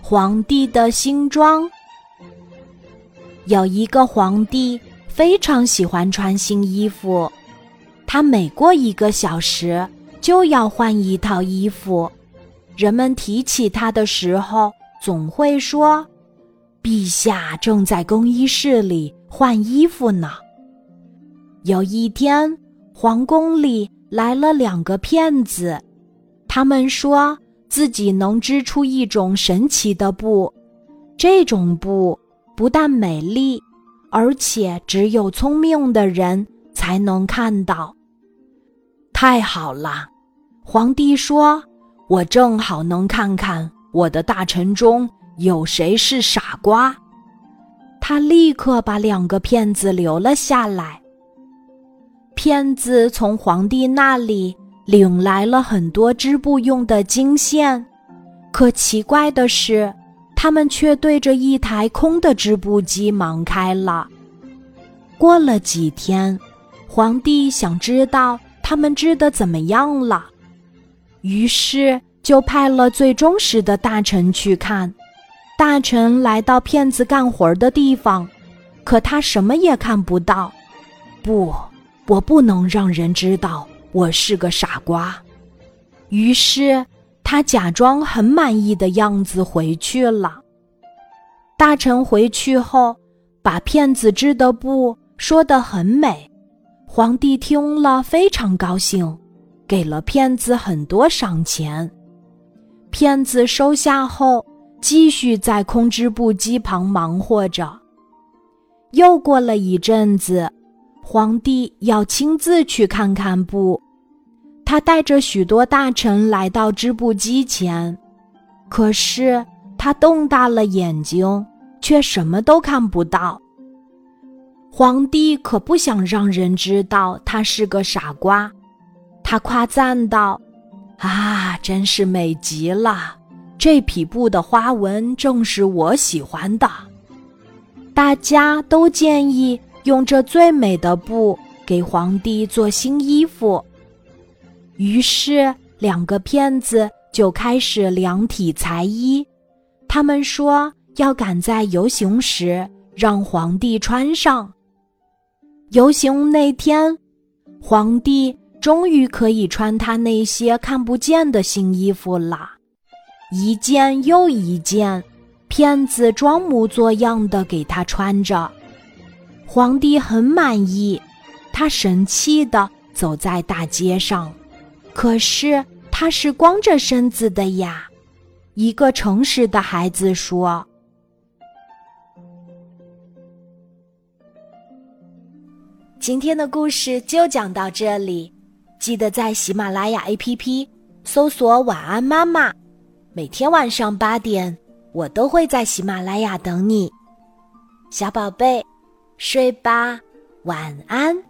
皇帝的新装。有一个皇帝非常喜欢穿新衣服，他每过一个小时就要换一套衣服。人们提起他的时候，总会说：“陛下正在更衣室里换衣服呢。”有一天，皇宫里来了两个骗子，他们说自己能织出一种神奇的布，这种布不但美丽，而且只有聪明的人才能看到。太好了，皇帝说：“我正好能看看我的大臣中有谁是傻瓜。”他立刻把两个骗子留了下来。骗子从皇帝那里领来了很多织布用的金线，可奇怪的是，他们却对着一台空的织布机忙开了。过了几天，皇帝想知道他们织的怎么样了，于是就派了最忠实的大臣去看。大臣来到骗子干活的地方，可他什么也看不到。不。我不能让人知道我是个傻瓜，于是他假装很满意的样子回去了。大臣回去后，把骗子织的布说得很美，皇帝听了非常高兴，给了骗子很多赏钱。骗子收下后，继续在空织布机旁忙活着。又过了一阵子。皇帝要亲自去看看布，他带着许多大臣来到织布机前，可是他瞪大了眼睛，却什么都看不到。皇帝可不想让人知道他是个傻瓜，他夸赞道：“啊，真是美极了！这匹布的花纹正是我喜欢的。”大家都建议。用这最美的布给皇帝做新衣服，于是两个骗子就开始量体裁衣。他们说要赶在游行时让皇帝穿上。游行那天，皇帝终于可以穿他那些看不见的新衣服了，一件又一件，骗子装模作样的给他穿着。皇帝很满意，他神气的走在大街上，可是他是光着身子的呀。一个诚实的孩子说：“今天的故事就讲到这里，记得在喜马拉雅 APP 搜索‘晚安妈妈’，每天晚上八点，我都会在喜马拉雅等你，小宝贝。”睡吧，晚安。